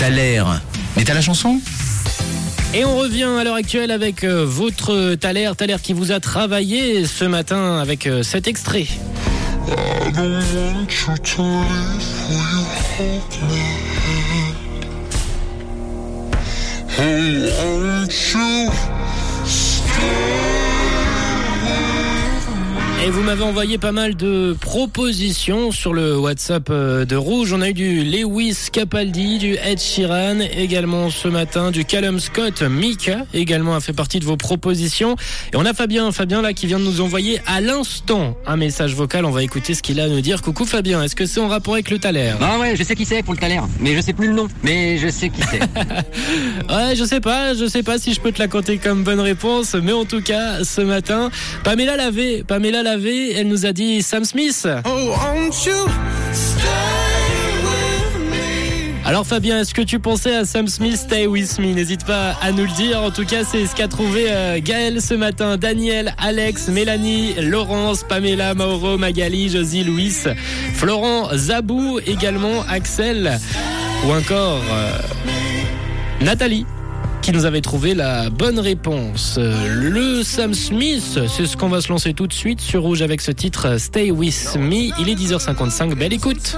T'as l'air. Mais t'as la chanson? Et on revient à l'heure actuelle avec euh, votre Thaler, Thaler qui vous a travaillé ce matin avec euh, cet extrait. I Et vous m'avez envoyé pas mal de propositions sur le WhatsApp euh, de Rouge. On a eu du Lewis Capaldi, du Ed Sheeran, également ce matin du Callum Scott, Mika également a fait partie de vos propositions. Et on a Fabien, Fabien là qui vient de nous envoyer à l'instant un message vocal. On va écouter ce qu'il a à nous dire. Coucou Fabien, est-ce que c'est en rapport avec le Thaler? Ah ouais, je sais qui c'est pour le Thaler, mais je sais plus le nom, mais je sais qui c'est. Ouais, je sais pas, je sais pas si je peux te la compter comme bonne réponse, mais en tout cas, ce matin, Pamela Lavé, Pamela Elle nous a dit Sam Smith. Oh, won't you stay with me? Alors Fabien, est-ce que tu pensais à Sam Smith Stay With Me? N'hésite pas à nous le dire. En tout cas, c'est ce qu'a trouvé euh, Gaël ce matin. Daniel, Alex, Mélanie, Laurence, Pamela, Mauro, Magali, Josie, Louis, Florent, Zabou, également Axel ou encore euh, Nathalie qui nous avait trouvé la bonne réponse. Le Sam Smith, c'est ce qu'on va se lancer tout de suite sur Rouge avec ce titre Stay With Me. Il est 10h55, belle écoute